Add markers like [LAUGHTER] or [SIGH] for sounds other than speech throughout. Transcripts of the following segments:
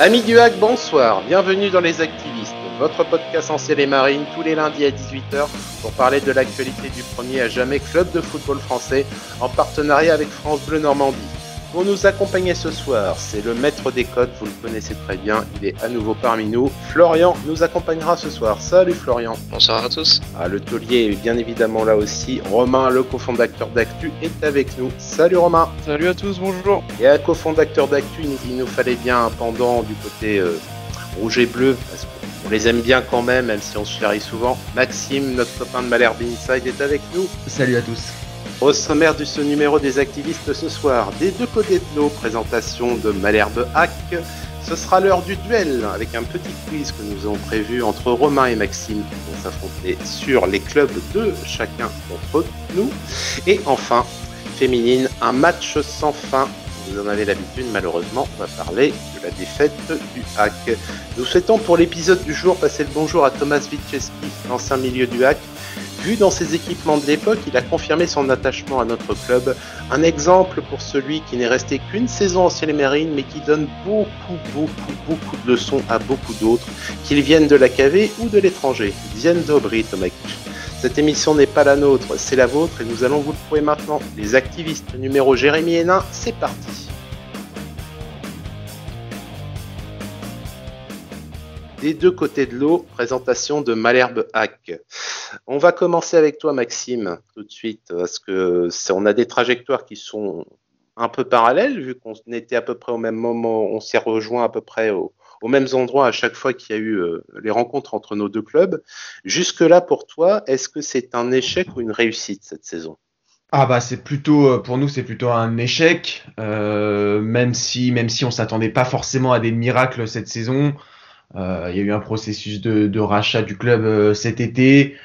Amis du hack, bonsoir, bienvenue dans Les Activistes, votre podcast en et marine tous les lundis à 18h pour parler de l'actualité du premier à jamais club de football français en partenariat avec France Bleu Normandie. Pour nous accompagner ce soir, c'est le maître des codes, vous le connaissez très bien, il est à nouveau parmi nous. Florian nous accompagnera ce soir. Salut Florian. Bonsoir à tous. Ah, le taulier est bien évidemment là aussi. Romain, le cofondateur d'Actu, est avec nous. Salut Romain. Salut à tous, bonjour. Et un cofondateur d'Actu, il nous fallait bien un pendant du côté euh, rouge et bleu, parce qu'on les aime bien quand même, même si on se chérit souvent. Maxime, notre copain de Malherbe Inside, est avec nous. Salut à tous. Au sommaire de ce numéro des activistes ce soir, des deux côtés de l'eau, présentation de Malherbe Hack. Ce sera l'heure du duel avec un petit quiz que nous avons prévu entre Romain et Maxime qui vont s'affronter sur les clubs de chacun d'entre nous. Et enfin, féminine, un match sans fin. Vous en avez l'habitude, malheureusement, on va parler de la défaite du hack. Nous souhaitons pour l'épisode du jour passer le bonjour à Thomas Witcheski, l'ancien milieu du hack, Vu dans ses équipements de l'époque, il a confirmé son attachement à notre club. Un exemple pour celui qui n'est resté qu'une saison en ciel marine, mais qui donne beaucoup, beaucoup, beaucoup de leçons à beaucoup d'autres, qu'ils viennent de la KV ou de l'étranger. Diane Dobry, Tomek. Cette émission n'est pas la nôtre, c'est la vôtre et nous allons vous le prouver maintenant. Les activistes numéro Jérémy Hénin, c'est parti. des deux côtés de l'eau, présentation de Malherbe Hack. On va commencer avec toi, Maxime, tout de suite, parce que on a des trajectoires qui sont un peu parallèles, vu qu'on était à peu près au même moment, on s'est rejoint à peu près aux mêmes endroits à chaque fois qu'il y a eu euh, les rencontres entre nos deux clubs. Jusque-là, pour toi, est-ce que c'est un échec ou une réussite cette saison? Ah bah c'est plutôt euh, pour nous c'est plutôt un échec euh, même si même si on s'attendait pas forcément à des miracles cette saison il y a eu un processus de, rachat du club cet été.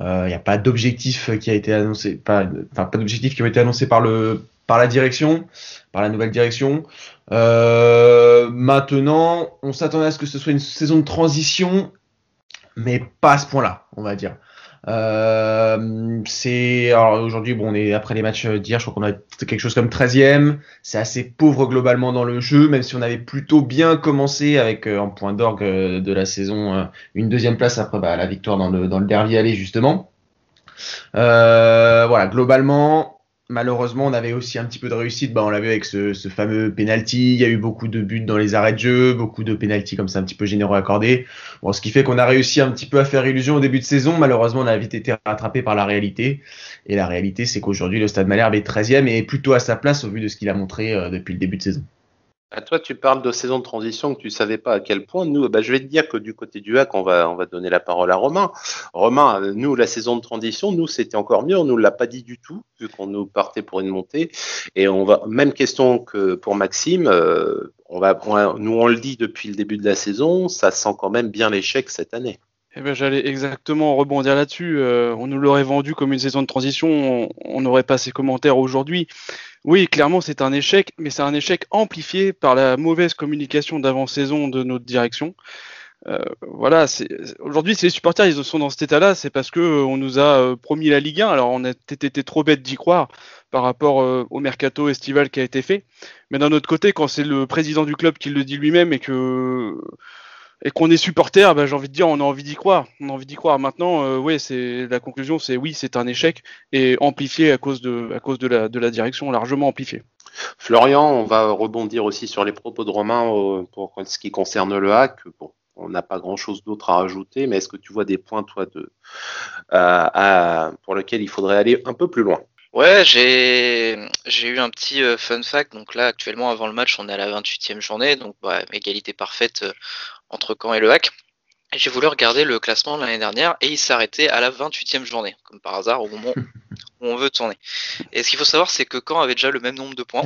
Il n'y a pas d'objectif qui a été annoncé, enfin pas d'objectif qui ont été annoncés par le par la direction, par la nouvelle direction. maintenant, on s'attendait à ce que ce soit une saison de transition, mais pas à ce point-là, on va dire. Euh, c'est aujourd'hui bon on est après les matchs d'hier je crois qu'on a quelque chose comme 13e c'est assez pauvre globalement dans le jeu même si on avait plutôt bien commencé avec euh, en point d'orgue euh, de la saison euh, une deuxième place après bah, la victoire dans le dans le aller justement voilà globalement malheureusement, on avait aussi un petit peu de réussite. Bah, on l'a vu avec ce, fameux penalty. Il y a eu beaucoup de buts dans les arrêts de jeu, beaucoup de penalty comme ça un petit peu généreux accordés. Bon, ce qui fait qu'on a réussi un petit peu à faire illusion au début de saison. Malheureusement, on a vite été rattrapé par la réalité. Et la réalité, c'est qu'aujourd'hui, le Stade Malherbe est 13e et est plutôt à sa place au vu de ce qu'il a montré euh, depuis le début de saison. À toi, tu parles de saison de transition que tu savais pas à quel point. Nous, bah, je vais te dire que du côté du hack, on va, on va donner la parole à Romain. Romain, nous, la saison de transition, nous, c'était encore mieux. On nous l'a pas dit du tout, vu qu'on nous partait pour une montée. Et on va, même question que pour Maxime, euh, on va, nous, on le dit depuis le début de la saison, ça sent quand même bien l'échec cette année. Eh ben, j'allais exactement rebondir là-dessus. Euh, on nous l'aurait vendu comme une saison de transition, on n'aurait pas ces commentaires aujourd'hui. Oui, clairement, c'est un échec, mais c'est un échec amplifié par la mauvaise communication d'avant-saison de notre direction. Euh, voilà, aujourd'hui, si les supporters ils sont dans cet état-là, c'est parce que euh, on nous a euh, promis la Ligue 1. Alors, on a été trop bête d'y croire par rapport au mercato estival qui a été fait. Mais d'un autre côté, quand c'est le président du club qui le dit lui-même et que et qu'on est supporter, bah, j'ai envie de dire, on a envie d'y croire. On a envie d'y croire. Maintenant, euh, oui, c'est la conclusion, c'est oui, c'est un échec et amplifié à cause de, à cause de la, de la direction, largement amplifié. Florian, on va rebondir aussi sur les propos de Romain euh, pour ce qui concerne le hack. Bon, on n'a pas grand-chose d'autre à rajouter, mais est-ce que tu vois des points, toi, de, euh, pour lesquels il faudrait aller un peu plus loin? Ouais, j'ai j'ai eu un petit euh, fun fact. Donc là, actuellement, avant le match, on est à la 28e journée, donc bah, égalité parfaite euh, entre Caen et le Hack. J'ai voulu regarder le classement de l'année dernière et il s'arrêtait à la 28e journée, comme par hasard, au moment où on veut tourner. Et ce qu'il faut savoir, c'est que Caen avait déjà le même nombre de points,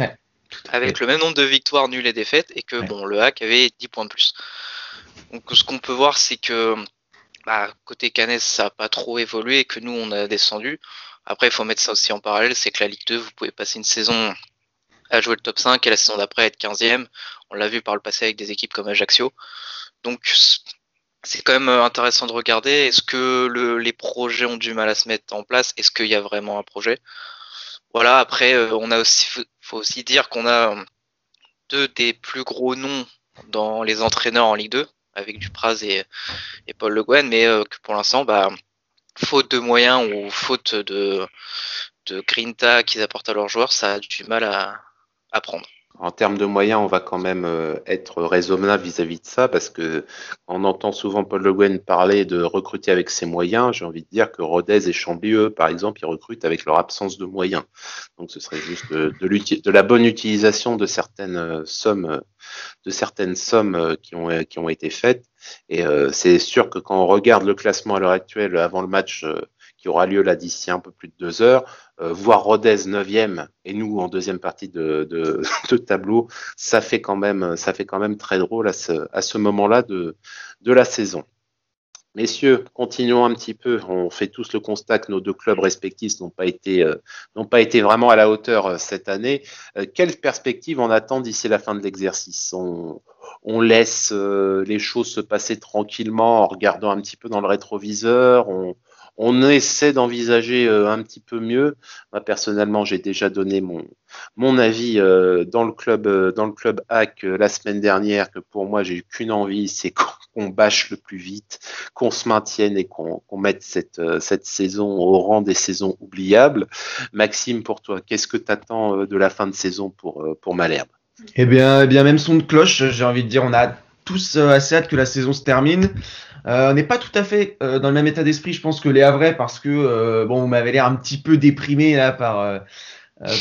avec le même nombre de victoires nulles et défaites, et que bon, le Hack avait 10 points de plus. Donc ce qu'on peut voir, c'est que bah, côté Canet, ça n'a pas trop évolué et que nous, on a descendu. Après, il faut mettre ça aussi en parallèle, c'est que la Ligue 2, vous pouvez passer une saison à jouer le top 5 et la saison d'après être 15e. On l'a vu par le passé avec des équipes comme Ajaccio. Donc c'est quand même intéressant de regarder. Est-ce que le, les projets ont du mal à se mettre en place? Est-ce qu'il y a vraiment un projet? Voilà, après, euh, on a aussi, faut aussi dire qu'on a deux des plus gros noms dans les entraîneurs en Ligue 2 avec Dupraz et, et Paul Le Guen, mais que pour l'instant, bah, faute de moyens ou faute de, de grinta qu'ils apportent à leurs joueurs, ça a du mal à, à prendre en termes de moyens, on va quand même euh, être raisonnable vis-à-vis de ça, parce que on entend souvent Paul Le Guen parler de recruter avec ses moyens. J'ai envie de dire que Rodez et Chambly, par exemple, ils recrutent avec leur absence de moyens. Donc, ce serait juste de, la bonne utilisation de certaines euh, sommes, de certaines sommes euh, qui ont, qui ont été faites. Et c'est sûr que quand on regarde le classement à l'heure actuelle, avant le match qui aura lieu là d'ici un peu plus de deux heures, euh, voir Rodez 9e et nous en deuxième partie [LAUGHS] de, tableau, ça fait quand même, ça fait quand même très drôle à ce, moment-là de, la saison. Messieurs, continuons un petit peu. On fait tous le constat que nos deux clubs respectifs n'ont pas été, euh, pas été vraiment à la hauteur euh, cette année. quelle perspective on attend d'ici la fin de l'exercice? On, laisse les choses se passer tranquillement en regardant un petit peu dans le rétroviseur. On essaie d'envisager euh, un petit peu mieux. Moi, personnellement, j'ai déjà donné mon, avis euh, dans le club euh, dans le club hack la semaine dernière que pour moi, j'ai qu'une envie, [LAUGHS] c'est qu'on bâche le plus vite, qu'on se maintienne et qu'on mette cette, saison au rang des saisons oubliables. Maxime, pour toi, qu'est-ce que tu attends de la fin de saison pour, pour Malherbe? Eh bien, eh bien, même son de cloche, j'ai envie de dire, on a tous assez hâte que la saison se termine. Euh, on n'est pas tout à fait euh, dans le même état d'esprit, je pense, que les Havrais, parce que euh, bon, vous m'avez l'air un petit peu déprimé là par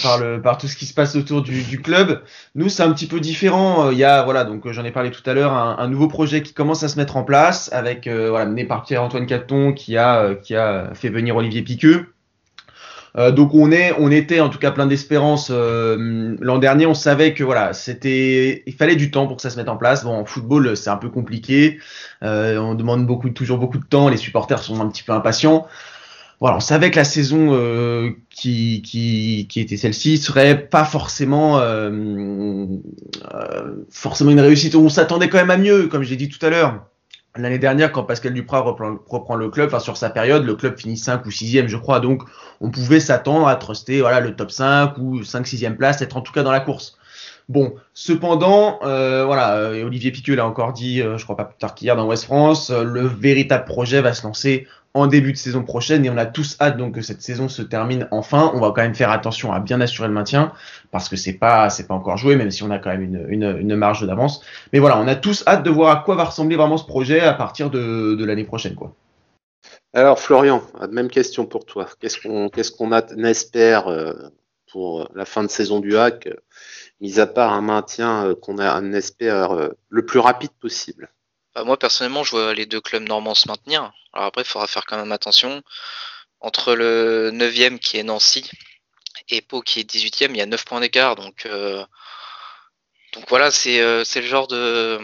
par le par tout ce qui se passe autour du, du club. Nous, c'est un petit peu différent. Il y a voilà, donc j'en ai parlé tout à l'heure, un, un, nouveau projet qui commence à se mettre en place avec voilà mené par Pierre Antoine Caton qui a qui a fait venir Olivier Piqueux. Euh, donc on est, on était en tout cas plein d'espérance. Euh, l'an dernier, on savait que voilà, c'était, il fallait du temps pour que ça se mette en place. Bon, en football, c'est un peu compliqué. Euh, on demande beaucoup, toujours beaucoup de temps. Les supporters sont un petit peu impatients. Voilà, on savait que la saison qui, qui, qui était celle-ci serait pas forcément forcément une réussite. On s'attendait quand même à mieux, comme j'ai dit tout à l'heure. L'année dernière, quand Pascal Duprat reprend, le club, enfin sur sa période, le club finit 5 ou 6e, je crois. Donc, on pouvait s'attendre à truster voilà, le top 5 ou 5 6e place, être en tout cas dans la course. Bon, cependant, euh, voilà, euh, Olivier Piqueux l'a encore dit, euh, je crois pas plus tard qu'hier dans West France, le véritable projet va se lancer en début de saison prochaine et on a tous hâte donc que cette saison se termine enfin. On va quand même faire attention à bien assurer le maintien parce que c'est pas c'est pas encore joué même si on a quand même une, marge d'avance. Mais voilà, on a tous hâte de voir à quoi va ressembler vraiment ce projet à partir de, l'année prochaine. Alors Florian, même question pour toi. Qu'est-ce qu'on qu'est-ce qu'on espère pour la fin de saison du hack, mis à part un maintien euh, qu'on espère euh, le plus rapide possible bah, moi, personnellement, je vois les deux clubs normands se maintenir. Alors après, il faudra faire quand même attention. Entre le 9e qui est Nancy et Pau qui est 18e, il y a 9 points d'écart. Donc, euh, voilà, c'est le genre de,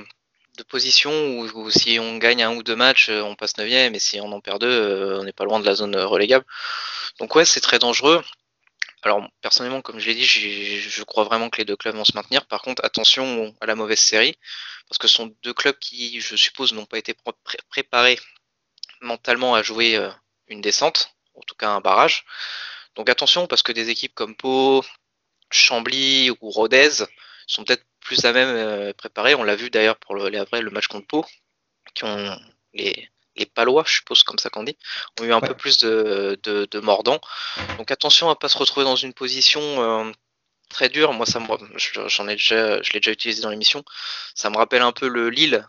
position où, si on gagne un ou deux matchs, on passe 9e. Et si on en perd deux, on n'est pas loin de la zone relégable. Donc ouais, c'est très dangereux. Alors personnellement, comme je l'ai dit, je crois vraiment que les deux clubs vont se maintenir. Par contre, attention à la mauvaise série parce que ce sont deux clubs qui, je suppose, n'ont pas été préparés mentalement à jouer euh, une descente, en tout cas un barrage. Donc attention, parce que des équipes comme Pau, Chambly ou Rodez sont peut-être plus à même euh, préparées. On l'a vu d'ailleurs pour le, après le match contre Pau, qui ont les, les Palois, je suppose comme ça qu'on dit, ont eu un peu plus de, de, de, mordants. Donc attention à pas se retrouver dans une position euh, très dur. Moi, ça me, j'en ai déjà, je l'ai déjà utilisé dans l'émission. Ça me rappelle un peu le Lille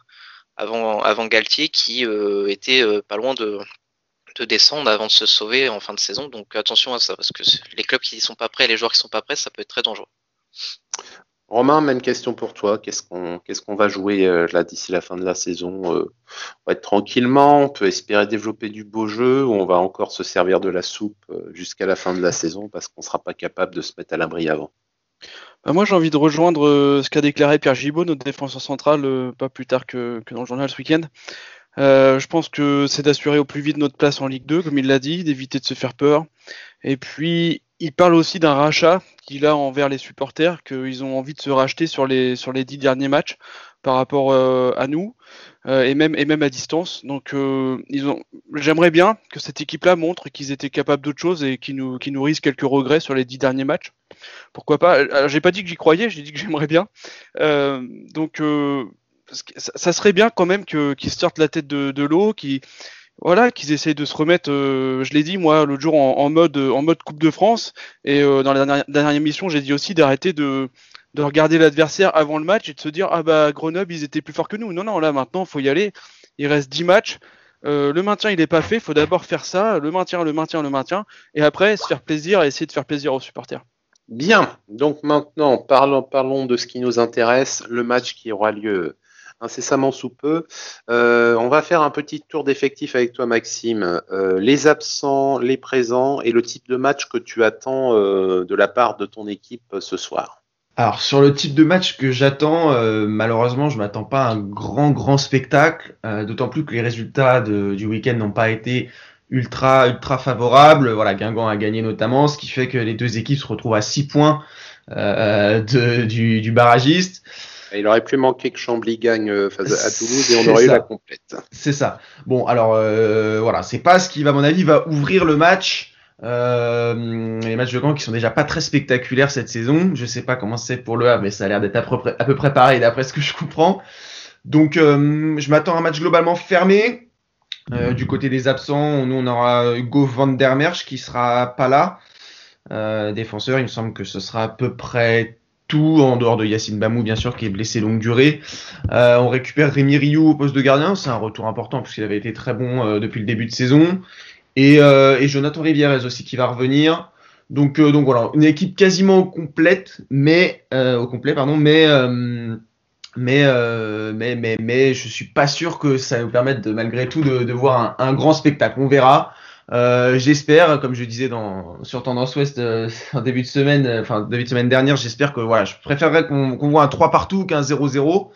avant, avant Galtier qui euh, était euh, pas loin de, de descendre avant de se sauver en fin de saison. Donc attention à ça parce que les clubs qui sont pas prêts, les joueurs qui sont pas prêts, ça peut être très dangereux. Romain, même question pour toi. Qu'est-ce qu'on va jouer euh, là d'ici la fin de la saison On va être tranquillement, on peut espérer développer du beau jeu ou on va encore se servir de la soupe jusqu'à la fin de la saison parce qu'on sera pas capable de se mettre à l'abri avant. Bah, moi, j'ai envie de rejoindre euh, ce qu'a déclaré Pierre Gibaud, notre défenseur central, euh, pas plus tard que, dans le journal ce week-end. Euh, je pense que c'est d'assurer au plus vite notre place en Ligue 2, comme il l'a dit, d'éviter de se faire peur. Et puis, il parle aussi d'un rachat qu'il a envers les supporters, qu'ils ont envie de se racheter sur les, sur les dix derniers matchs par rapport à nous. Euh, et même et même à distance. Donc euh. J'aimerais bien que cette équipe-là montre qu'ils étaient capables d'autre chose et qu'ils nous qui nourrissent quelques regrets sur les dix derniers matchs. Pourquoi pas? Alors j'ai pas dit que j'y croyais, j'ai dit que j'aimerais bien. Euh, donc ça, serait bien quand même qu'ils sortent la tête de, l'eau, qu'ils voilà, qu'ils essayent de se remettre. Euh, je l'ai dit moi l'autre jour en, mode Coupe de France et euh, dans la dernière, émission j'ai dit aussi d'arrêter de de regarder l'adversaire avant le match et de se dire ah bah Grenoble ils étaient plus forts que nous. Non non là maintenant faut y aller. Il reste 10 matchs. Euh, le maintien il est pas fait, il faut d'abord faire ça, le maintien, le maintien, le maintien, et après se faire plaisir et essayer de faire plaisir aux supporters. Bien, donc maintenant parlons, parlons de ce qui nous intéresse, le match qui aura lieu incessamment sous peu. Euh, on va faire un petit tour d'effectif avec toi Maxime. Euh, les absents, les présents et le type de match que tu attends de la part de ton équipe ce soir. Alors sur le type de match que j'attends, euh, malheureusement, je m'attends pas à un grand grand spectacle, euh, d'autant plus que les résultats du week-end n'ont pas été ultra ultra favorables. Voilà, Guingamp a gagné notamment, ce qui fait que les deux équipes se retrouvent à 6 points euh, du, du barragiste. Il aurait pu manquer que Chambly gagne face à Toulouse et on aurait eu la complète. C'est ça. Bon, alors voilà, c'est pas ce qui va, à mon avis, va ouvrir le match. Euh, les matchs de Caen qui sont déjà pas très spectaculaires cette saison. Je sais pas comment c'est pour le Havre, mais ça a l'air d'être à peu près, à peu près pareil d'après ce que je comprends. Donc, euh, je m'attends à un match globalement fermé. Euh, du côté des absents, nous on aura Hugo van der Merch qui sera pas là. Euh, défenseur, il me semble que ce sera à peu près tout en dehors de Yacine Bamou bien sûr qui est blessé longue durée. Euh, on récupère Rémi Rioux au poste de gardien, c'est un retour important puisqu'il avait été très bon euh, depuis le début de saison. Et, euh, et Jonathan Rivière aussi qui va revenir. Donc, euh, donc voilà, une équipe quasiment complète, mais euh, au complet, pardon, mais euh, mais, euh, mais mais mais je suis pas sûr que ça nous permette de malgré tout de, de voir un, un, grand spectacle. On verra. Euh, j'espère, comme je disais dans sur Tendance Ouest [LAUGHS] en début de semaine, enfin début de semaine dernière, j'espère que voilà, je préférerais qu'on voit un 3 partout qu'un 0-0.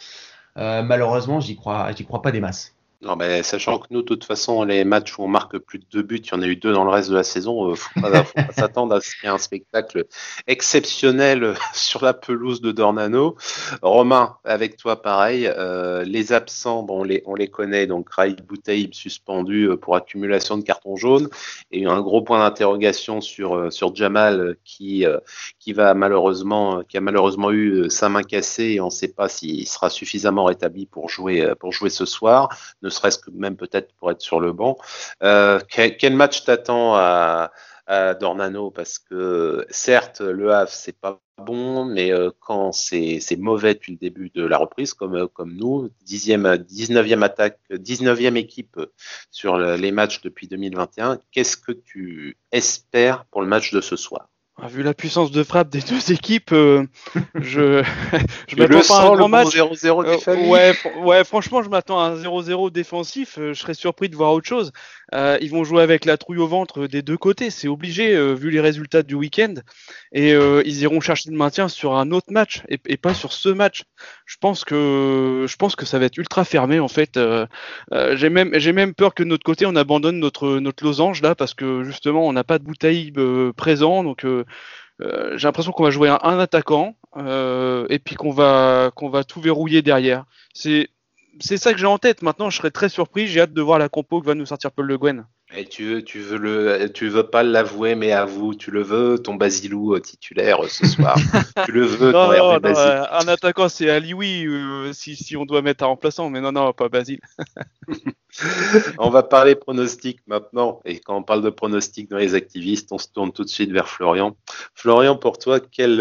malheureusement, j'y crois, j'y crois pas des masses. Non, mais sachant que nous, de toute façon, les matchs où on marque plus de deux buts, il y en a eu deux dans le reste de la saison, euh, faut pas, faut pas [LAUGHS] s'attendre à ce qu'il y ait un spectacle exceptionnel [LAUGHS] sur la pelouse de Dornano. Romain, avec toi, pareil, euh, les absents, bon, on les, on les connaît, donc Raïd Boutaïb suspendu euh, pour accumulation de cartons jaunes, et un gros point d'interrogation sur, euh, sur Jamal qui, qui va malheureusement, qui a malheureusement eu sa main cassée et on ne sait pas s'il sera suffisamment rétabli pour jouer, pour jouer ce soir serait-ce que même peut-être pour être sur le banc. Euh, quel, match t'attends à, Dornano? Parce que certes, le Havre, c'est pas bon, mais euh, quand c'est mauvais depuis le début de la reprise, comme, comme nous, 10e, 19e attaque, 19e équipe sur les matchs depuis 2021, qu'est-ce que tu espères pour le match de ce soir? Vu la puissance de frappe des deux [LAUGHS] équipes, euh, je [LAUGHS] je m'attends pas à un grand match. 0 -0 euh, ouais, ouais, franchement, je m'attends à un 0-0 défensif. Euh, je serais surpris de voir autre chose. Euh, ils vont jouer avec la trouille au ventre des deux côtés, c'est obligé euh, vu les résultats du week-end. Et euh, ils iront chercher le maintien sur un autre match et, et, pas sur ce match. Je pense que je pense que ça va être ultra fermé en fait. j'ai même j'ai même peur que de notre côté on abandonne notre notre losange là parce que justement on n'a pas de bouteille présent donc. J'ai l'impression qu'on va jouer un, un attaquant et puis qu'on va qu'on va tout verrouiller derrière. C'est c'est ça que j'ai en tête. Maintenant, je serais très surpris. J'ai hâte de voir la compo que va nous sortir Paul Le Guen. Et tu veux, tu veux le, tu veux pas l'avouer, mais avoue, tu le veux, ton Basilou euh, titulaire euh, ce soir. [LAUGHS] tu le veux, non, ton non, euh, Un attaquant, c'est Ali, oui, si, si, on doit mettre un remplaçant, mais non, non, pas Basile. [LAUGHS] on va parler pronostic maintenant. Et quand on parle de pronostic dans les activistes, on se tourne tout de suite vers Florian. Florian, pour toi, quel,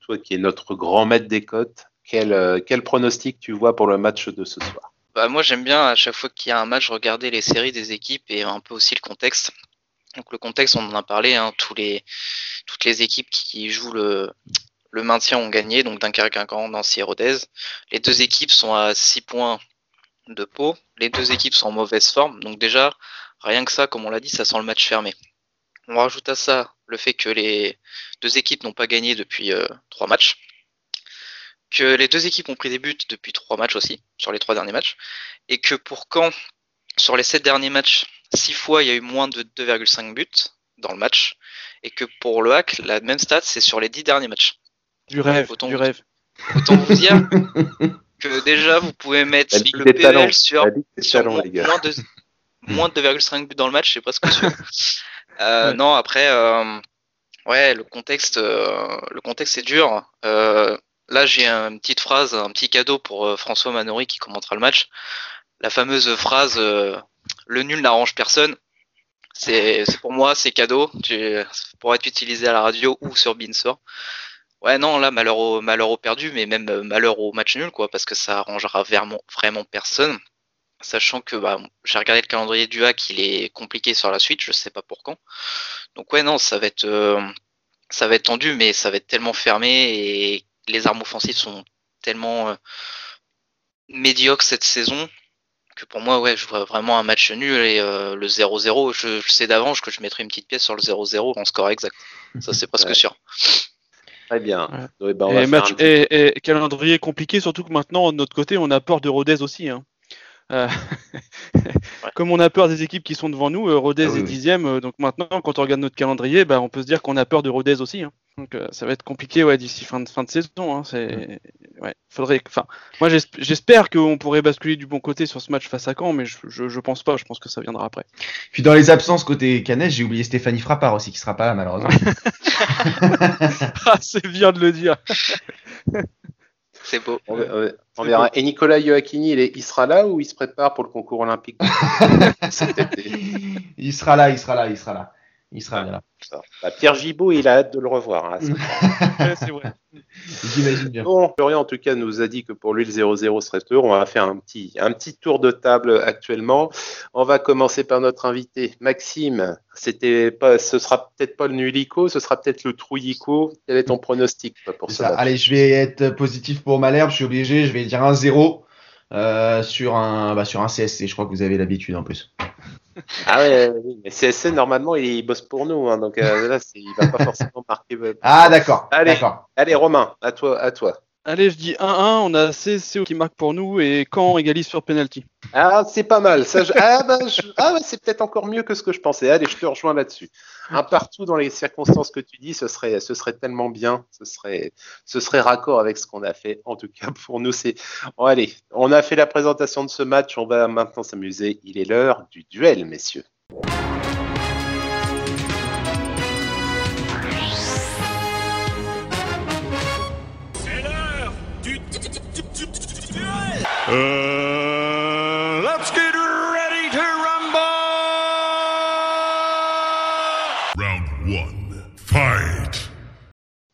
toi qui es notre grand maître des cotes, euh, quel, pronostic tu vois pour le match de ce soir? Bah, Moi, j'aime bien à chaque fois qu'il y a un match regarder les séries des équipes et un peu aussi le contexte. Donc le contexte, on en a parlé, hein, tous les, toutes les équipes qui jouent le, le maintien ont gagné, donc Dunkerque, Guingamp, Nancy et Rodez. Les deux équipes sont à 6 points de Pau. Les deux équipes sont en mauvaise forme, donc déjà, rien que ça, comme on l'a dit, ça sent le match fermé. On rajoute à ça le fait que les deux équipes n'ont pas gagné depuis euh, trois matchs que les deux équipes ont pris des buts depuis trois matchs aussi, sur les trois derniers matchs, et que pour Caen, sur les sept derniers matchs, six fois il y a eu moins de 2,5 buts dans le match, et que pour le hack, la même stat, c'est sur les dix derniers matchs. Du rêve, autant du rêve. Autant vous dire [LAUGHS] que déjà vous pouvez mettre le PL sur, moins de, 2,5 buts dans le match, c'est presque sûr. [LAUGHS] Euh, Non, après, euh, ouais, le contexte, euh, le contexte est dur. Euh, là j'ai une petite phrase, un petit cadeau pour euh, François Manori qui commentera le match. La fameuse phrase euh, le nul n'arrange personne. C'est pour moi, c'est cadeau. Tu, pour être utilisé à la radio ou sur Beansor. Ouais, non, là, malheur au, malheur au perdu, mais même euh, malheur au match nul, quoi, parce que ça arrangera vraiment, personne. Sachant que bah, j'ai regardé le calendrier du hack, il est compliqué sur la suite, je sais pas pour quand. Donc ouais, non, ça va être, ça va être tendu, mais ça va être tellement fermé et les armes offensives sont tellement euh, médiocres cette saison que pour moi, ouais, je vois vraiment un match nul et euh, le 0-0, je, je sais d'avance que je mettrai une petite pièce sur le 0-0 en score exact. Ça, c'est presque Ouais. sûr. Très bien. Ouais. Donc, on va Et, faire match, un petit- et, et calendrier compliqué, surtout que maintenant, de notre côté, on a peur de Rodez aussi. hein. Euh, [LAUGHS] Comme on a peur des équipes qui sont devant nous, euh, Rodez Ah oui, est dixième, euh, donc maintenant, quand on regarde notre calendrier, bah, on peut se dire qu'on a peur de Rodez aussi. hein. Donc euh, ça va être compliqué ouais, d'ici fin de, fin de saison. Hein. C'est, ouais, faudrait, enfin, moi j'esp- j'espère qu'on pourrait basculer du bon côté sur ce match face à Caen, mais je, je, je pense pas. Je pense que ça viendra après. Puis dans les absences côté Canet, j'ai oublié Stéphanie Frappard aussi qui sera pas là malheureusement. [LAUGHS] ah, c'est bien de le dire. [LAUGHS] C'est beau. On, verra. Et Nicolas Joachini, il, est- il sera là ou il se prépare pour le concours olympique? [LAUGHS] Cet été il sera là, il sera là, il sera là. Il sera là. Ça. Bah, Pierre Gibaud, il a hâte de le revoir. hein, [LAUGHS] c'est vrai. J'imagine bien. Bon, Florian, en tout cas, nous a dit que pour lui, le 0-0 serait heureux. On va faire un petit, un petit tour de table actuellement. On va commencer par notre invité, Maxime. C'était pas, ce sera peut-être pas le nulico, ce sera peut-être le trouillico. Quel est ton pronostic toi, pour ça. Allez, je vais être positif pour Malherbe, je suis obligé, je vais dire un 0 euh, sur un bah, sur un CSC, je crois que vous avez l'habitude en plus. [LAUGHS] Ah ouais, oui, mais CSC, normalement, il bosse pour nous. Hein, donc euh, là, il va pas forcément marquer. euh, Ah d'accord, Allez. d'accord. Allez, Romain, à toi. À toi. Allez, je dis 1-1. On a CCO qui marque pour nous et Caen égalise sur penalty. Ah, c'est pas mal. Ça, [LAUGHS] Ah, bah, je- ah c'est peut-être encore mieux que ce que je pensais. Allez, je te rejoins là-dessus. Un partout dans les circonstances que tu dis, ce serait, ce serait tellement bien. Ce serait, ce serait raccord avec ce qu'on a fait. En tout cas, pour nous, c'est. Bon, allez, on a fait la présentation de ce match. On va maintenant s'amuser. Il est l'heure du duel, messieurs. Uh, let's get ready to rumble. Round one. Fight.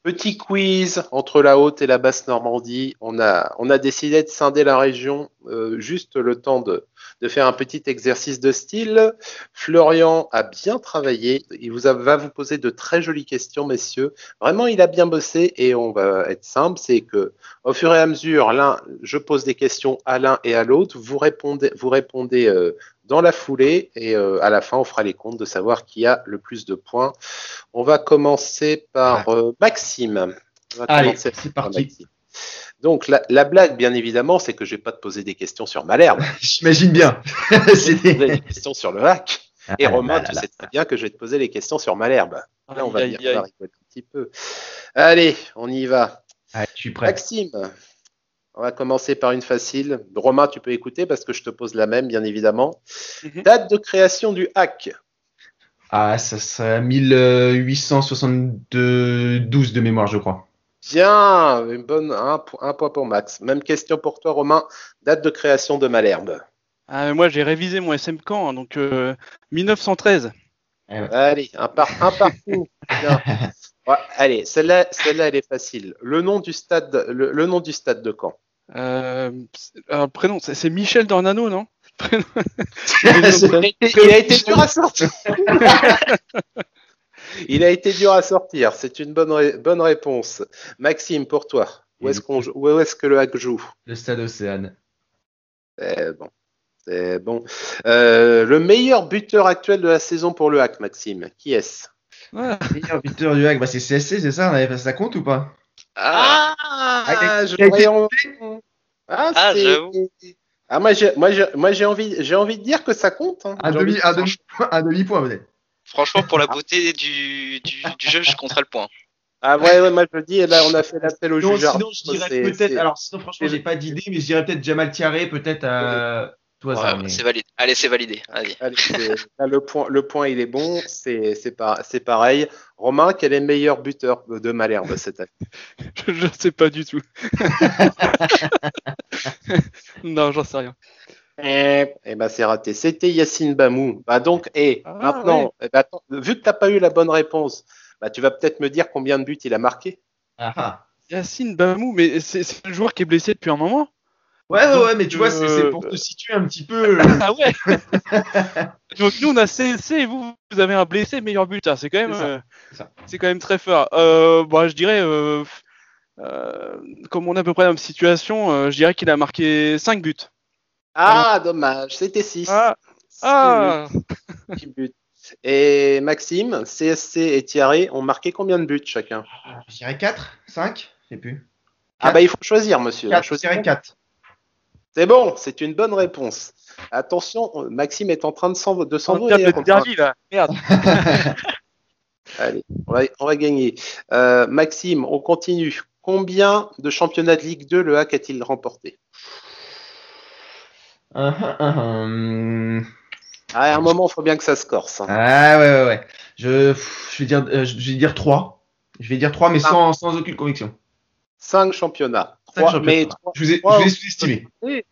Petit quiz entre la haute et la basse Normandie. On a, on a décidé de scinder la région euh, juste le temps de, de faire un petit exercice de style. Florian a bien travaillé. Il vous a- va vous poser de très jolies questions, messieurs. Vraiment, il a bien bossé et on va être simple. C'est que au fur et à mesure, l'un, je pose des questions à l'un et à l'autre. Vous répondez, vous répondez euh, dans la foulée et euh, à la fin, on fera les comptes de savoir qui a le plus de points. On va commencer par euh, Maxime. On va Allez, par parti. Maxime. Donc la, la blague, bien évidemment, c'est que je vais pas te poser des questions sur Malherbe. [LAUGHS] J'imagine bien. Je vais [LAUGHS] te poser C'était- des questions sur le hack. Et Ah, Romain, là, tu là, sais très bien que je vais te poser les questions sur Malherbe. Là, on va, rigoler un petit peu. Allez, on y va. Je suis prêt. Maxime, on va commencer par une facile. Romain, tu peux écouter parce que je te pose la même, bien évidemment. Mhm. Date de création du hack. Ah, ça serait 1872 de mémoire, je crois. Bien, une bonne, un, po- un point pour Max. Même question pour toi, Romain. Date de création de Malherbe. Ah, mais moi, j'ai révisé mon SM Caen, hein, donc euh, 1913. Allez, un, par, un partout. [LAUGHS] Bien. Ouais, allez, celle-là, celle-là, elle est facile. Le nom du stade, le, le nom du stade de Caen. Euh, prénom, c'est c'est Michel Dornano, non? [LAUGHS] Prénom- Il a été, il a été dur à sortir. [LAUGHS] il a été dur à sortir. C'est une bonne, ré- bonne réponse. Maxime, pour toi, où est-ce que le hack joue? Le stade Océane. C'est bon. C'est bon. Euh, le meilleur buteur actuel de la saison pour le hack, Maxime. Qui est-ce? Ah, Meilleur buteur du hack, bah c'est CSC, c'est ça on avait- Ça compte ou pas? Ah, Ah, je été en- Ah, Ah, c'est- j'avoue. Ah, moi, j'ai, moi, j'ai, moi, j'ai envie, j'ai envie de dire que ça compte. hein. Un J'ai envie demi, demi, un [LAUGHS] demi point peut-être. Franchement, pour la beauté du, du, du jeu, je compterai le point. Ah ouais, ouais, moi je le dis, et là on a fait l'appel au juge. sinon, je dirais peut-être. Alors, sinon, franchement, j'ai pas d'idée, mais je dirais peut-être Jamal Tiaré, peut-être à. Hasard, Ouais, mais- c'est validé. Allez, c'est validé. Allez. Allez, c'est- là, le point, le point, il est bon. C'est c'est pas- c'est pareil. Romain, quel est le meilleur buteur de Malherbe cette année? [LAUGHS] Je ne sais pas du tout. [LAUGHS] non, j'en sais rien. Eh eh ben, c'est raté. C'était Yacine Bamou. Bah donc, et Ah, maintenant, eh ben, attends, vu que t'as pas eu la bonne réponse, bah, tu vas peut-être me dire combien de buts il a marqué. Ah, ah. Yacine Bamou, mais c'est le joueur qui est blessé depuis un moment Ouais, ouais, Donc, ouais, mais tu vois, c'est euh, pour te situer un petit peu. [LAUGHS] Ah ouais [LAUGHS] Donc nous on a CSC et vous, vous avez un blessé meilleur buteur. C'est quand même, C'est euh, quand même très fort. Euh, bon, je dirais, euh, euh, comme on est à peu près dans la même situation, euh, je dirais qu'il a marqué 5 buts. Ah, dommage. C'était 6. Ah, ah [LAUGHS] buts. Et Maxime, CSC et Thierry ont marqué combien de buts chacun? Je dirais 4, 5, je sais plus. Ah bah il faut choisir, monsieur. 4, je Choisir. dirais 4. C'est bon, c'est une bonne réponse. Attention, Maxime est en train de de s'envoler. Romain. derby là. Merde. [LAUGHS] Allez, on va, on va gagner. Euh, Maxime, on continue. Combien de championnats de Ligue 2 le HAC a-t-il remporté? Ah, ah, ah, À un moment, il faut bien que ça se corse. hein. Ah, ouais, ouais, ouais. Je, je, vais dire, euh, je vais dire 3. Je vais dire 3, mais Ah. sans, sans aucune conviction. 5 championnats. Cinq Trois- championnats. mais trois- Je vous ai, sous-estimé. Oui,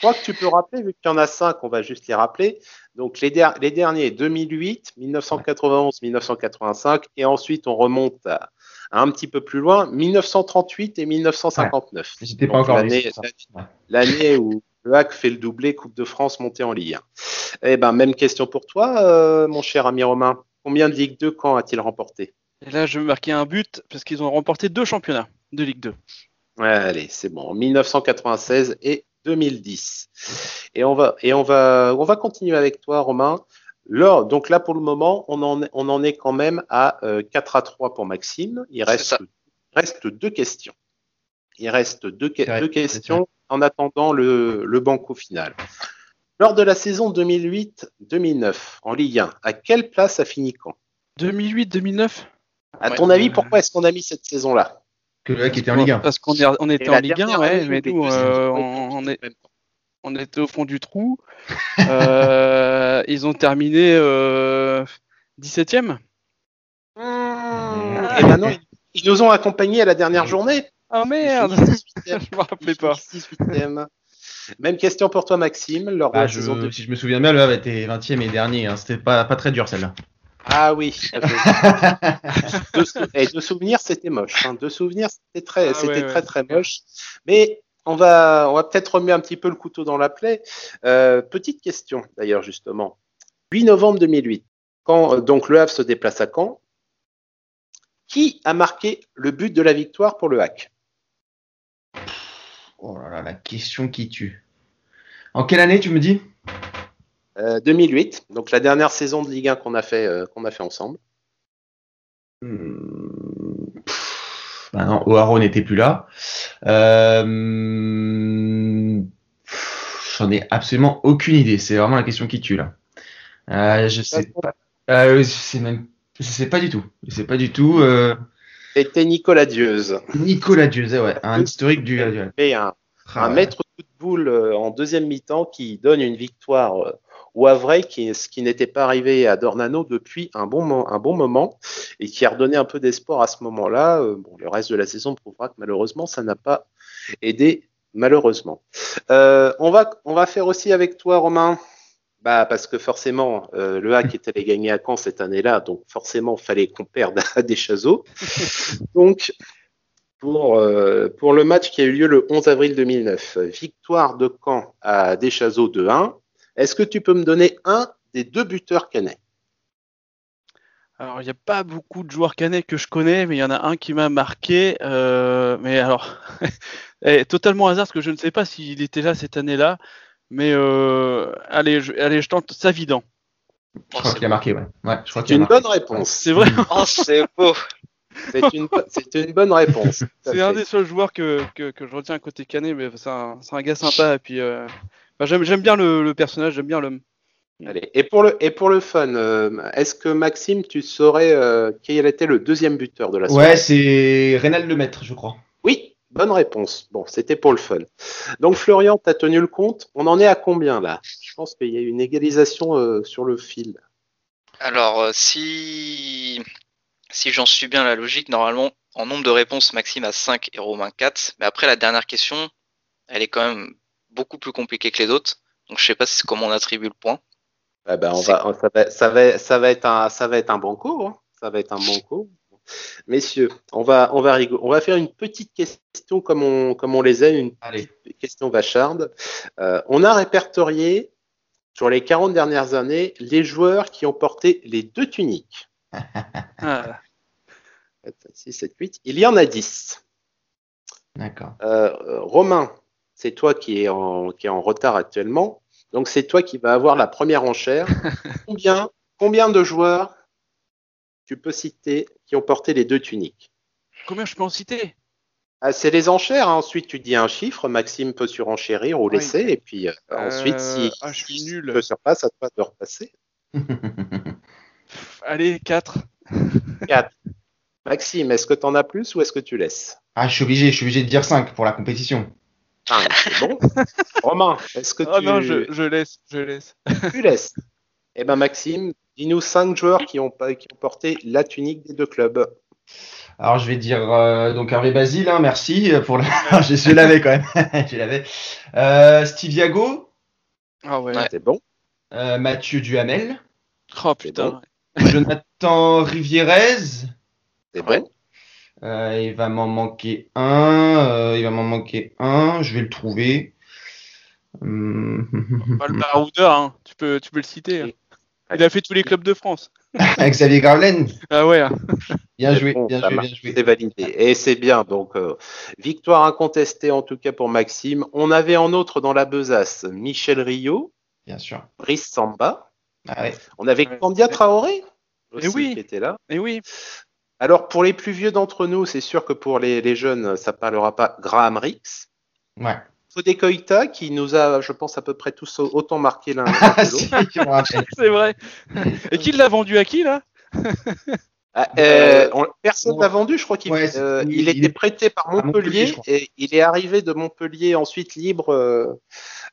trois que tu peux rappeler, vu qu'il y en a cinq, on va juste les rappeler. Donc les, der- les derniers, 2008, 1991, 1985, et ensuite on remonte à, à un petit peu plus loin, 1938 et 1959. J'étais pas encore. Ouais. L'année où le HAC fait le doublé Coupe de France montée en Ligue 1. Eh ben, même question pour toi, euh, mon cher ami Romain. Combien de Ligue 2 quand a-t-il remporté? Et là, je vais marquer un but parce qu'ils ont remporté deux championnats de Ligue 2. Ouais, allez, c'est bon. 1996 et 2010. Et on va et on va on va continuer avec toi, Romain. Donc là pour le moment, on en est, on en est quand même à euh, 4 à 3 pour Maxime. Il reste reste deux questions. Il reste deux, que- C'est vrai, deux c'est questions en attendant le, le banco final. Lors de la saison 2008-2009 en Ligue 1, à quelle place a fini Caen? 2008-2009 À Ouais. ton avis, pourquoi est-ce qu'on a mis cette saison-là? Que était en Ligue 1. Parce qu'on on était en Ligue 1, dernière ouais, année mais nous, euh, on, est, était au fond du trou. [LAUGHS] Euh, ils ont terminé euh, 17ème. Et maintenant, ils nous ont accompagnés à la dernière journée. Ah merde finissent 18e. [LAUGHS] Je me rappelais pas. finissent 18e. Même question pour toi, Maxime. Lors de Ah, la je- saison 2. si je me souviens bien, le Havre était 20e et dernier. hein. C'était pas, pas très dur celle-là. Ah oui. [LAUGHS] de, sou- et de souvenirs, c'était moche. hein. De souvenirs, c'était très, Ah c'était ouais, très ouais. très moche. Mais on va, on va peut-être remettre un petit peu le couteau dans la plaie. Euh, petite question d'ailleurs justement. 8 novembre 2008, quand euh, donc le Havre se déplace à Caen, qui a marqué le but de la victoire pour le HAC Oh là là, la question qui tue. En quelle année tu me dis? Euh, 2008, donc la dernière saison de Ligue 1 qu'on a fait, euh, qu'on a fait ensemble. Hmm, pff, Bah non, O'Haro n'était plus là. Euh, J'en ai absolument aucune idée. C'est vraiment la question qui tue là. Euh, je sais pas. Euh, je sais même. Je sais pas du tout. Je sais pas du tout. C'était Nicolas Dieuse. Nicolas Dieuze, ouais, un historique du. Et un, Ah, un ouais. maître coup de boule euh, en deuxième mi-temps qui donne une victoire euh, au Havre, qui, ce qui n'était pas arrivé à Dornano depuis un bon, mo- un bon moment, et qui a redonné un peu d'espoir à ce moment-là. Euh, bon, le reste de la saison prouvera que malheureusement, ça n'a pas aidé, malheureusement. Euh, on, va, on va faire aussi avec toi, Romain. Bah, parce que forcément, euh, le HAC est allé gagner à Caen cette année-là, donc forcément, il fallait qu'on perde [LAUGHS] à Deschazeaux. donc, pour, euh, pour le match qui a eu lieu le 11 avril 2009. Victoire de Caen à Deschazeaux 2-1. Est-ce que tu peux me donner un des deux buteurs canets? Alors, il n'y a pas beaucoup de joueurs canets que je connais, mais il y en a un qui m'a marqué. euh, mais alors, [LAUGHS] eh, totalement hasard, parce que je ne sais pas s'il était là cette année-là. Mais euh, allez, je, allez, je tente Savidan. Je crois qu'il a marqué, ouais. Ouais, je crois C'est qu'il a une bonne réponse. C'est vrai, [LAUGHS] Oh, c'est beau. C'est une, bonne réponse. À [LAUGHS] c'est un des seuls joueurs que, que, que je retiens côté canet, mais c'est un, c'est un gars sympa. Et puis, euh, j'aime, j'aime bien le, le personnage, j'aime bien l'homme. Allez. Et, pour le, et pour le fun, euh, est-ce que Maxime, tu saurais euh, quel était le deuxième buteur de la soirée? Ouais, c'est Reynald Lemaître, je crois. Bonne réponse. Bon, c'était pour le fun. Donc Florian, tu as tenu le compte. On en est à combien là? Pense qu'il y a une égalisation euh, sur le fil. Alors, euh, si, si j'en suis bien la logique, normalement, en nombre de réponses, Maxime a 5 et Romain 4. Mais après, la dernière question, elle est quand même beaucoup plus compliquée que les autres. Donc, je sais pas si- comment on attribue le point. Ah ben, on C'est- va, ça, va, ça, va, ça, va être un, ça va être un banco. Hein. Ça va être un banco. Messieurs, on va, on va rigoler. On va faire une petite question comme on, comme on les aime, une Allez. petite question vacharde. Euh, on a répertorié sur les 40 dernières années les joueurs qui ont porté les deux tuniques. [LAUGHS] Ah, 6, 7, 8. Il y en a 10. D'accord. Euh, Romain, c'est toi qui est, en, qui est en retard actuellement. Donc c'est toi qui vas avoir la première enchère. [LAUGHS] combien, combien de joueurs tu peux citer qui ont porté les deux tuniques combien je peux en citer? Ah, C'est les enchères. hein. Ensuite, tu dis un chiffre. Maxime peut surenchérir ou Oui. laisser. Et puis euh, Euh, ensuite, si ah, je suis nul. tu surpasse, à toi de repasser. [LAUGHS] Allez, 4. 4. [LAUGHS] Maxime, est-ce que tu en as plus ou est-ce que tu laisses? Ah, je suis obligé, je suis obligé de dire 5 pour la compétition. Ah, c'est bon. [LAUGHS] Romain, est-ce que Oh tu, non, je, je laisse, je laisse. tu laisses Eh ben Maxime, dis-nous 5 joueurs qui ont, pas- qui ont porté la tunique des deux clubs. Alors, je vais dire euh, donc Hervé Basile, hein, merci pour la. [LAUGHS] je, je l'avais quand même. [LAUGHS] je l'avais. Euh, Steve Yago, Ah ouais. Ouais. C'est bon euh, Mathieu Duhamel, Oh putain. [LAUGHS] Jonathan Rivierez. C'est bon Euh, il va m'en manquer un. euh, il va m'en manquer un. Je vais le trouver. Pas le baroudeur, hein. tu, peux, tu peux le citer. hein. Il a fait tous les clubs de France. [LAUGHS] Xavier Garland. Ah ouais. Bien joué, bon, bien joué, bien joué. C'est validé. Et c'est bien. Donc, euh, victoire incontestée en tout cas pour Maxime. On avait en autre dans la besace Michel Rio, Bien sûr. Brice Samba. Ah ouais. On avait. Candia Traoré aussi, Eh oui. qui était là. Et oui. Alors, pour les plus vieux d'entre nous, c'est sûr que pour les, les jeunes, ça parlera pas Graham Rix. Ouais. Fodé Koïta, qui nous a, je pense, à peu près tous autant marqué l'un [LAUGHS] Ah, que l'autre. C'est vrai. Et qui l'a vendu à qui là Ah, euh, on- personne l'a vendu, je crois qu'il Ouais, euh, il il était prêté par Montpellier, et il est arrivé de Montpellier ensuite libre euh,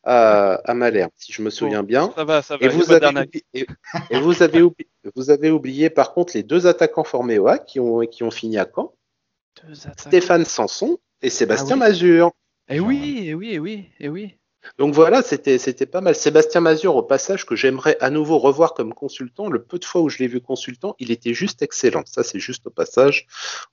à, à Malherbe, si je me souviens bien. Ça va, ça va. Et vous, avez oublié, et, et vous, avez oublié, vous avez oublié par contre les deux attaquants formés au qui ont, qui ont fini à Caen. Stéphane Sanson et Sébastien Ah oui. Mazur. Eh oui, eh oui, eh oui, eh oui. Donc voilà, c'était c'était pas mal. Sébastien Mazur, au passage, que j'aimerais à nouveau revoir comme consultant. Le peu de fois où je l'ai vu consultant, il était juste excellent. Ça, c'est juste au passage.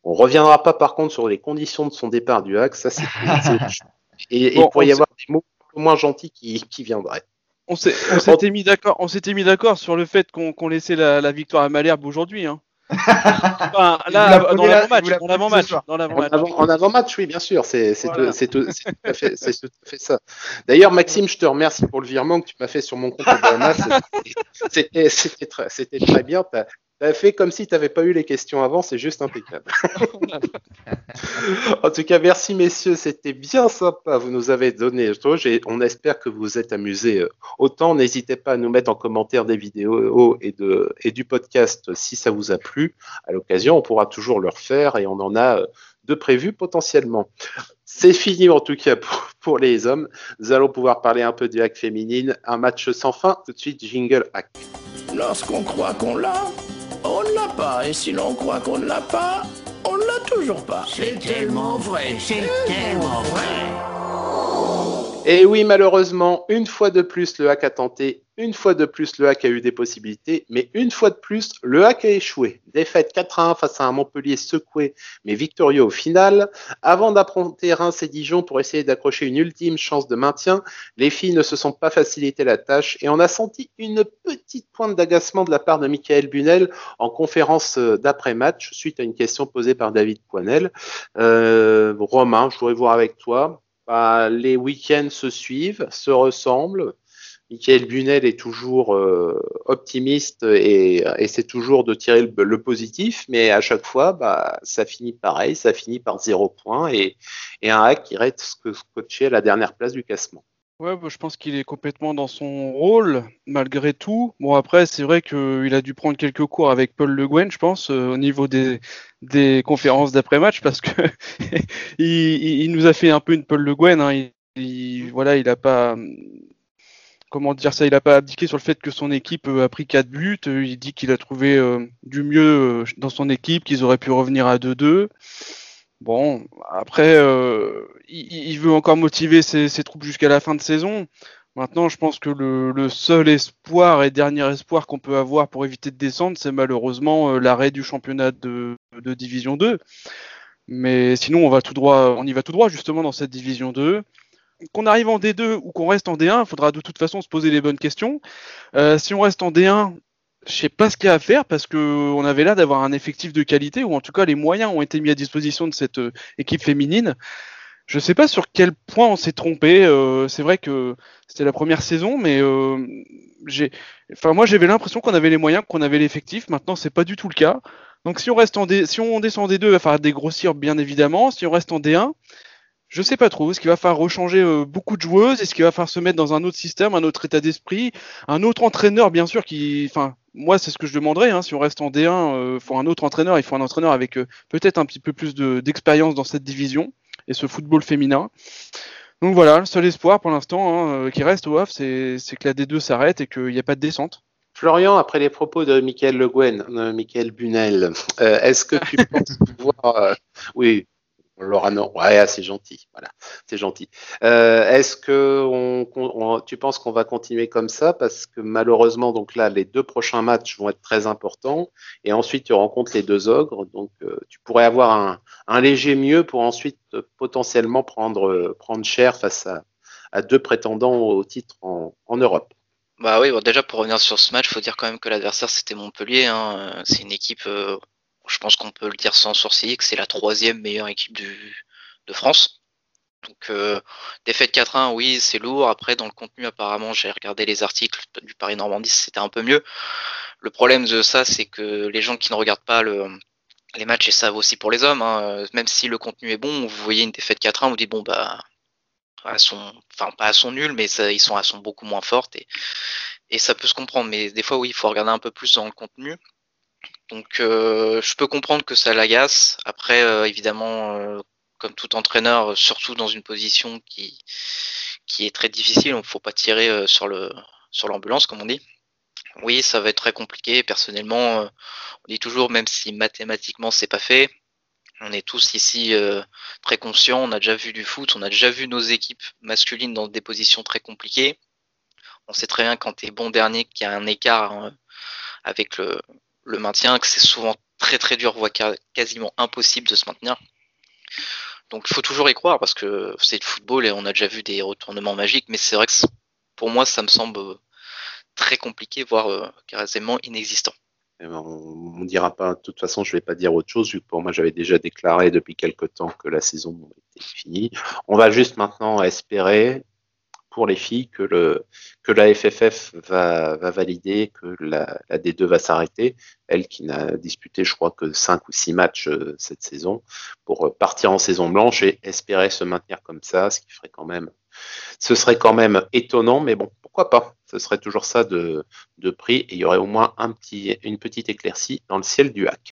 On reviendra pas par contre sur les conditions de son départ du HAC. Ça, c'est. [LAUGHS] Et, et Bon, il pourrait y on avoir des mots un peu moins gentils qui, qui viendraient. On s'était mis d'accord, on s'était mis d'accord sur le fait qu'on qu'on laissait la, la victoire à Malherbe aujourd'hui. Hein. Enfin, là, dans l'avant-match, la En avant-match, oui, bien sûr, c'est Voilà. tout, à fait, ça. D'ailleurs, Maxime, je te remercie pour le virement que tu m'as fait sur mon compte. [LAUGHS] C'était c'était très, bien. Tu as, fait comme si tu n'avais pas eu les questions avant, c'est juste impeccable. [LAUGHS] en tout cas, merci messieurs, c'était bien sympa. Vous nous avez donné, et on espère que vous vous êtes amusés euh, autant. N'hésitez pas à nous mettre en commentaire des vidéos et, de, et du podcast si ça vous a plu. À l'occasion, on pourra toujours le refaire et on en a euh, de prévus potentiellement. C'est fini en tout cas pour, pour les hommes. Nous allons pouvoir parler un peu du hack féminine. Un match sans fin. Tout de suite, jingle hack. Lorsqu'on croit qu'on l'a, on ne l'a pas. Et si l'on croit qu'on ne l'a pas, on ne l'a toujours pas. C'est tellement vrai, c'est tellement vrai. Et oui, malheureusement, une fois de plus, le hack a tenté, une fois de plus, le hack a eu des possibilités, mais une fois de plus, le hack a échoué. Défaite 4 à 1 face à un Montpellier secoué, mais victorieux au final. Avant d'affronter Reims et Dijon pour essayer d'accrocher une ultime chance de maintien, les filles ne se sont pas facilité la tâche et on a senti une petite pointe d'agacement de la part de Michael Bunel en conférence euh, d'après-match suite à une question posée par David Poinel. Euh, Romain, je voudrais voir avec toi. Bah, les week-ends se suivent, se ressemblent. Michael Bunel est toujours euh, optimiste et, c'est toujours de tirer le, positif, mais à chaque fois, bah, ça finit pareil, ça finit par zéro point et, un hack qui reste scotché à la dernière place du classement. Ouais, bah, je pense qu'il est complètement dans son rôle, malgré tout. Bon, après, c'est vrai qu'il a dû prendre quelques cours avec Paul Le Guen, je pense, euh, au niveau des, conférences d'après-match, parce que [LAUGHS] il, il, nous a fait un peu une Paul Le Guen. Hein. Il, il, voilà, il a pas. Comment dire ça, il a pas abdiqué sur le fait que son équipe euh, a pris 4 buts. Euh, Il dit qu'il a trouvé euh, du mieux dans son équipe, qu'ils auraient pu revenir à 2-2. Bon, après, il, veut encore motiver ses, troupes jusqu'à la fin de saison. Maintenant, je pense que le, seul espoir et dernier espoir qu'on peut avoir pour éviter de descendre, c'est malheureusement l'arrêt du championnat de, de Division 2. Mais sinon, on va tout droit, on y va tout droit justement dans cette Division 2 qu'on arrive en D2 ou qu'on reste en D1, il faudra de toute façon se poser les bonnes questions. Euh, si on reste en D1, je sais pas ce qu'il y a à faire parce que on avait l'air d'avoir un effectif de qualité ou en tout cas les moyens ont été mis à disposition de cette euh, équipe féminine. Je sais pas sur quel point on s'est trompé. euh, c'est vrai que c'était la première saison, mais enfin moi j'avais l'impression qu'on avait les moyens, qu'on avait l'effectif. Maintenant c'est pas du tout le cas. Donc si on reste en D, si on descend en D2, il va falloir dégrossir bien évidemment. Si on reste en D1, je sais pas trop. Est-ce qu'il va falloir rechanger euh, beaucoup de joueuses? Est-ce qu'il va falloir se mettre dans un autre système, un autre état d'esprit, un autre entraîneur, bien sûr, qui, enfin, moi, c'est ce que je demanderais. Hein, si on reste en D1, il faut un autre entraîneur. Il faut un entraîneur avec euh, peut-être un petit peu plus de- d'expérience dans cette division et ce football féminin. Donc voilà, le seul espoir pour l'instant hein, euh, qui reste au HAF, c'est c'est que la D2 s'arrête et qu'il n'y a pas de descente. Florian, après les propos de Michael Le Guen, euh, Michael Bunel, euh, est-ce que tu [LAUGHS] penses pouvoir. euh, oui, Laura, non. Ouais, ah, c'est gentil. Voilà, c'est gentil. Euh, est-ce que tu penses qu'on va continuer comme ça? Parce que malheureusement, donc là, les deux prochains matchs vont être très importants. Et ensuite, tu rencontres les deux ogres. Donc, euh, tu pourrais avoir un, léger mieux pour ensuite euh, potentiellement prendre, prendre cher face à, deux prétendants au titre en, Europe. Bah oui, déjà pour revenir sur ce match, faut dire quand même que l'adversaire c'était Montpellier. hein. C'est une équipe, je pense qu'on peut le dire sans sourciller, que c'est la troisième meilleure équipe de France. Donc euh, défaite 4-1, oui, c'est lourd. Après, dans le contenu, apparemment, j'ai regardé les articles du Paris Normandie, c'était un peu mieux. Le problème de ça, c'est que les gens qui ne regardent pas le, les matchs, et ça vaut aussi pour les hommes, hein, même si le contenu est bon, vous voyez une défaite 4-1, vous dites bon bah à son, enfin pas à son nul, mais ça, ils sont à son beaucoup moins fortes et ça peut se comprendre. Mais des fois, oui, il faut regarder un peu plus dans le contenu. Donc, euh, je peux comprendre que ça l'agace. Après, euh, évidemment, euh, comme tout entraîneur, surtout dans une position qui qui est très difficile, il faut pas tirer sur le sur l'ambulance, comme on dit. Oui, ça va être très compliqué. Personnellement, on dit toujours, même si mathématiquement c'est pas fait, on est tous ici euh, très conscients. On a déjà vu du foot, on a déjà vu nos équipes masculines dans des positions très compliquées. On sait très bien quand tu es bon dernier qu'il y a un écart hein, avec le, le maintien, que c'est souvent très très dur, voire quasiment impossible de se maintenir. Donc il faut toujours y croire parce que c'est le football et on a déjà vu des retournements magiques, mais c'est vrai que pour moi ça me semble euh, très compliqué, voire euh, carrément inexistant. Eh ben, On ne dira pas, de toute façon, je ne vais pas dire autre chose, vu que pour moi, j'avais déjà déclaré depuis quelque temps que la saison était finie. On va juste maintenant espérer pour les filles que, la FFF va, va valider que la, la D2 va s'arrêter, elle qui n'a disputé, je crois, que 5 ou 6 matchs euh, cette saison, pour euh, partir en saison blanche et espérer se maintenir comme ça, ce qui ferait quand même, ce serait quand même étonnant, mais bon, pourquoi pas Ce serait toujours ça de, de prix et il y aurait au moins un petit, une petite éclaircie dans le ciel du hack.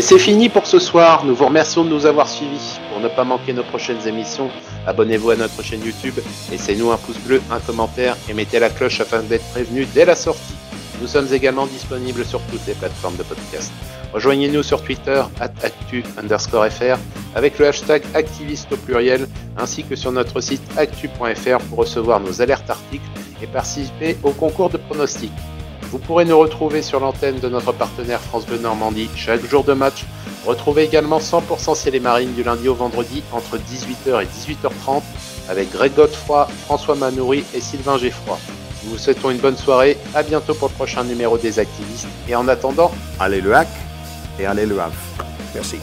Et c'est fini pour ce soir. Nous vous remercions de nous avoir suivis. Pour ne pas manquer nos prochaines émissions, abonnez-vous à notre chaîne YouTube, laissez-nous un pouce bleu, un commentaire et mettez la cloche afin d'être prévenu dès la sortie. Nous sommes également disponibles sur toutes les plateformes de podcast. Rejoignez-nous sur Twitter, actu underscore fr, avec le hashtag activiste au pluriel, ainsi que sur notre site actu.fr pour recevoir nos alertes articles et participer au concours de pronostics. Vous pourrez nous retrouver sur l'antenne de notre partenaire France Bleu Normandie chaque jour de match. Retrouvez également 100% Ciel et Marine du lundi au vendredi entre 18h et 18h30 avec Greg Godefroy, François Manoury et Sylvain Geffroy. Nous vous souhaitons une bonne soirée, à bientôt pour le prochain numéro des activistes et en attendant, Allez le hack et allez le Havre. Merci.